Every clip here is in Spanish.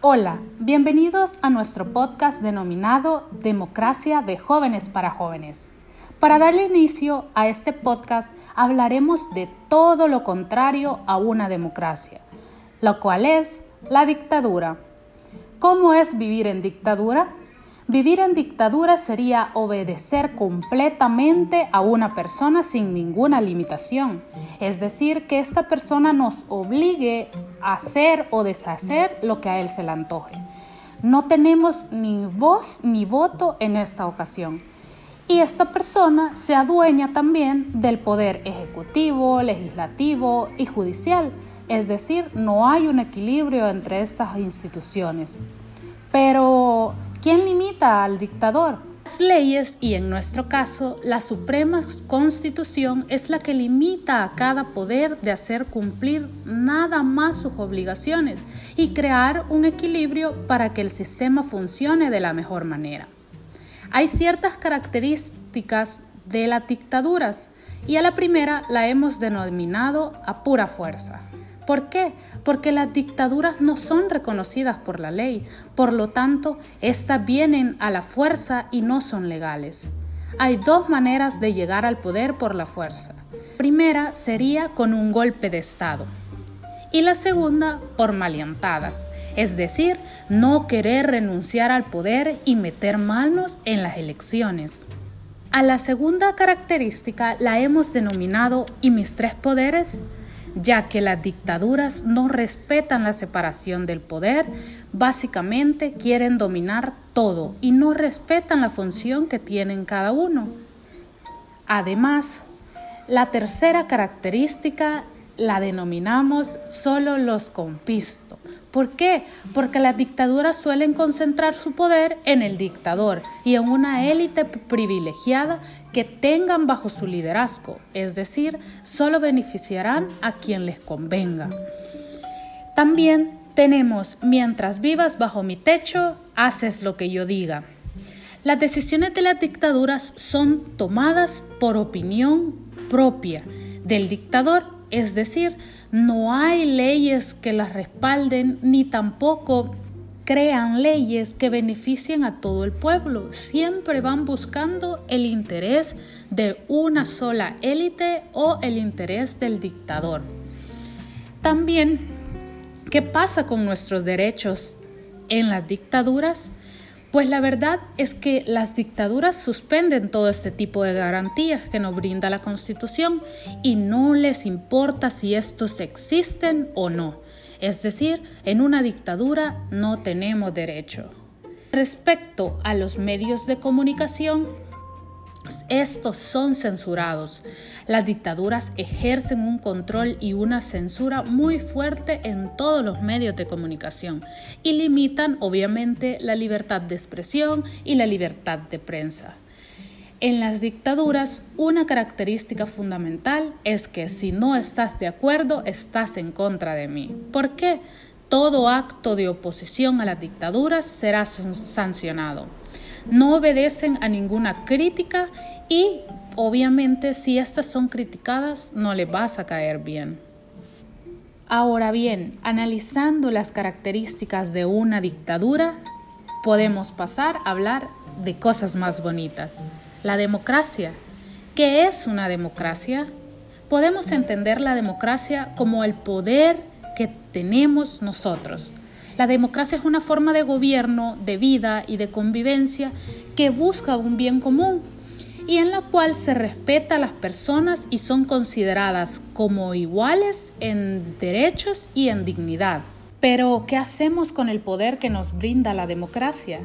Hola, bienvenidos a nuestro podcast denominado Democracia de Jóvenes para Jóvenes. Para darle inicio a este podcast hablaremos de todo lo contrario a una democracia, lo cual es la dictadura. ¿Cómo es vivir en dictadura? Vivir en dictadura sería obedecer completamente a una persona sin ninguna limitación, es decir, que esta persona nos obligue a hacer o deshacer lo que a él se le antoje. No tenemos ni voz ni voto en esta ocasión. Y esta persona se adueña también del poder ejecutivo, legislativo y judicial, es decir, no hay un equilibrio entre estas instituciones. Pero ¿Quién limita al dictador? Las leyes y en nuestro caso la Suprema Constitución es la que limita a cada poder de hacer cumplir nada más sus obligaciones y crear un equilibrio para que el sistema funcione de la mejor manera. Hay ciertas características de las dictaduras y a la primera la hemos denominado a pura fuerza. ¿Por qué? Porque las dictaduras no son reconocidas por la ley, por lo tanto, éstas vienen a la fuerza y no son legales. Hay dos maneras de llegar al poder por la fuerza. Primera sería con un golpe de Estado y la segunda por maleantadas, es decir, no querer renunciar al poder y meter manos en las elecciones. A la segunda característica la hemos denominado ¿y mis tres poderes? Ya que las dictaduras no respetan la separación del poder, básicamente quieren dominar todo y no respetan la función que tienen cada uno. Además, la tercera característica la denominamos solo los compisto. ¿Por qué? Porque las dictaduras suelen concentrar su poder en el dictador y en una élite privilegiada que tengan bajo su liderazgo, es decir, solo beneficiarán a quien les convenga. También tenemos, mientras vivas bajo mi techo, haces lo que yo diga. Las decisiones de las dictaduras son tomadas por opinión propia del dictador es decir, no hay leyes que las respalden ni tampoco crean leyes que beneficien a todo el pueblo. Siempre van buscando el interés de una sola élite o el interés del dictador. También, ¿qué pasa con nuestros derechos en las dictaduras? Pues la verdad es que las dictaduras suspenden todo este tipo de garantías que nos brinda la Constitución y no les importa si estos existen o no. Es decir, en una dictadura no tenemos derecho. Respecto a los medios de comunicación, estos son censurados. Las dictaduras ejercen un control y una censura muy fuerte en todos los medios de comunicación y limitan obviamente la libertad de expresión y la libertad de prensa. En las dictaduras, una característica fundamental es que si no estás de acuerdo, estás en contra de mí. ¿Por qué? Todo acto de oposición a las dictaduras será sancionado no obedecen a ninguna crítica y obviamente si estas son criticadas no les vas a caer bien. Ahora bien, analizando las características de una dictadura, podemos pasar a hablar de cosas más bonitas. La democracia. ¿Qué es una democracia? Podemos entender la democracia como el poder que tenemos nosotros, la democracia es una forma de gobierno, de vida y de convivencia que busca un bien común y en la cual se respeta a las personas y son consideradas como iguales en derechos y en dignidad. Pero, ¿qué hacemos con el poder que nos brinda la democracia?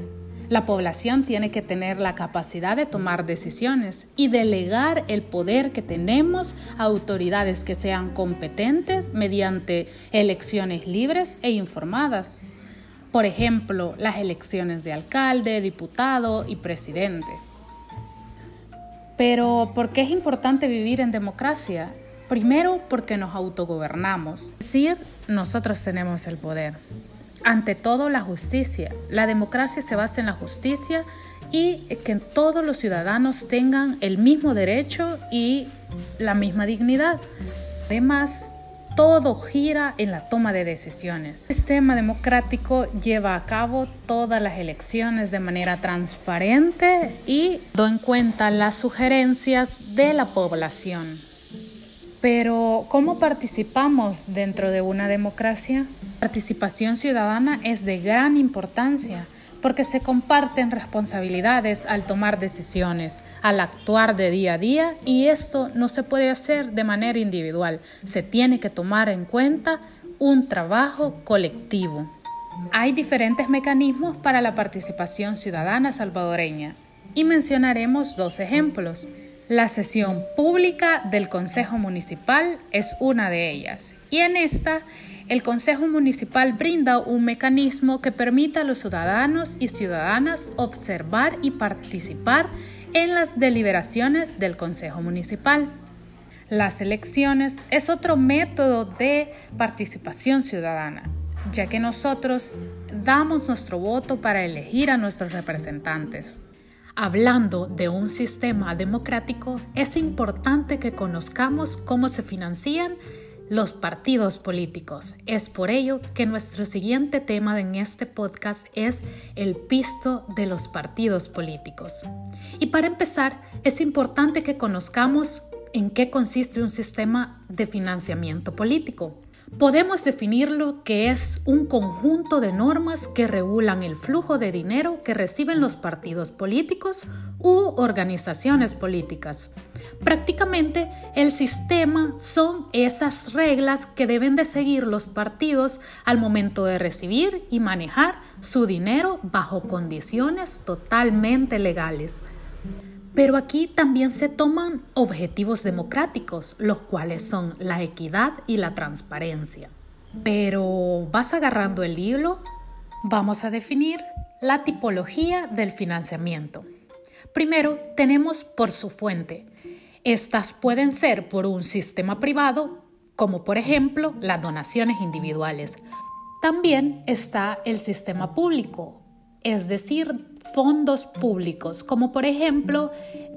La población tiene que tener la capacidad de tomar decisiones y delegar el poder que tenemos a autoridades que sean competentes mediante elecciones libres e informadas. Por ejemplo, las elecciones de alcalde, diputado y presidente. Pero, ¿por qué es importante vivir en democracia? Primero, porque nos autogobernamos, es decir, nosotros tenemos el poder ante todo la justicia. La democracia se basa en la justicia y que todos los ciudadanos tengan el mismo derecho y la misma dignidad. Además, todo gira en la toma de decisiones. El sistema democrático lleva a cabo todas las elecciones de manera transparente y da en cuenta las sugerencias de la población. Pero, ¿cómo participamos dentro de una democracia? La participación ciudadana es de gran importancia porque se comparten responsabilidades al tomar decisiones, al actuar de día a día y esto no se puede hacer de manera individual, se tiene que tomar en cuenta un trabajo colectivo. Hay diferentes mecanismos para la participación ciudadana salvadoreña y mencionaremos dos ejemplos. La sesión pública del Consejo Municipal es una de ellas y en esta el Consejo Municipal brinda un mecanismo que permita a los ciudadanos y ciudadanas observar y participar en las deliberaciones del Consejo Municipal. Las elecciones es otro método de participación ciudadana, ya que nosotros damos nuestro voto para elegir a nuestros representantes. Hablando de un sistema democrático, es importante que conozcamos cómo se financian los partidos políticos. Es por ello que nuestro siguiente tema en este podcast es el pisto de los partidos políticos. Y para empezar, es importante que conozcamos en qué consiste un sistema de financiamiento político. Podemos definirlo que es un conjunto de normas que regulan el flujo de dinero que reciben los partidos políticos u organizaciones políticas. Prácticamente el sistema son esas reglas que deben de seguir los partidos al momento de recibir y manejar su dinero bajo condiciones totalmente legales. Pero aquí también se toman objetivos democráticos, los cuales son la equidad y la transparencia. Pero vas agarrando el hilo, vamos a definir la tipología del financiamiento. Primero tenemos por su fuente. Estas pueden ser por un sistema privado, como por ejemplo las donaciones individuales. También está el sistema público, es decir, fondos públicos, como por ejemplo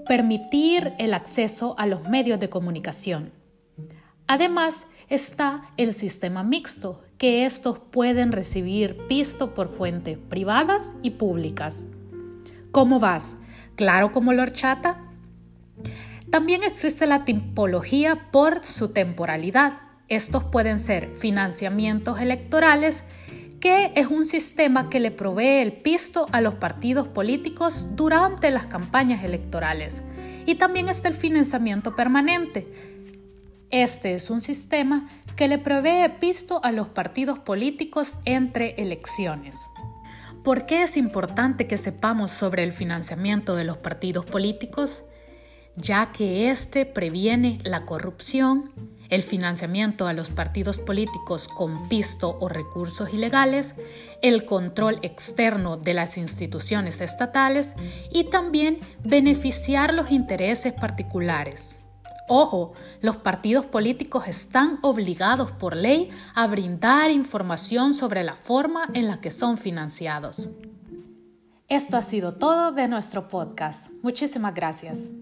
permitir el acceso a los medios de comunicación. Además está el sistema mixto, que estos pueden recibir pisto por fuentes privadas y públicas. ¿Cómo vas? ¿Claro como la horchata? También existe la tipología por su temporalidad. Estos pueden ser financiamientos electorales, que es un sistema que le provee el pisto a los partidos políticos durante las campañas electorales. Y también está el financiamiento permanente. Este es un sistema que le provee pisto a los partidos políticos entre elecciones. ¿Por qué es importante que sepamos sobre el financiamiento de los partidos políticos? Ya que este previene la corrupción, el financiamiento a los partidos políticos con pisto o recursos ilegales, el control externo de las instituciones estatales y también beneficiar los intereses particulares. Ojo, los partidos políticos están obligados por ley a brindar información sobre la forma en la que son financiados. Esto ha sido todo de nuestro podcast. Muchísimas gracias.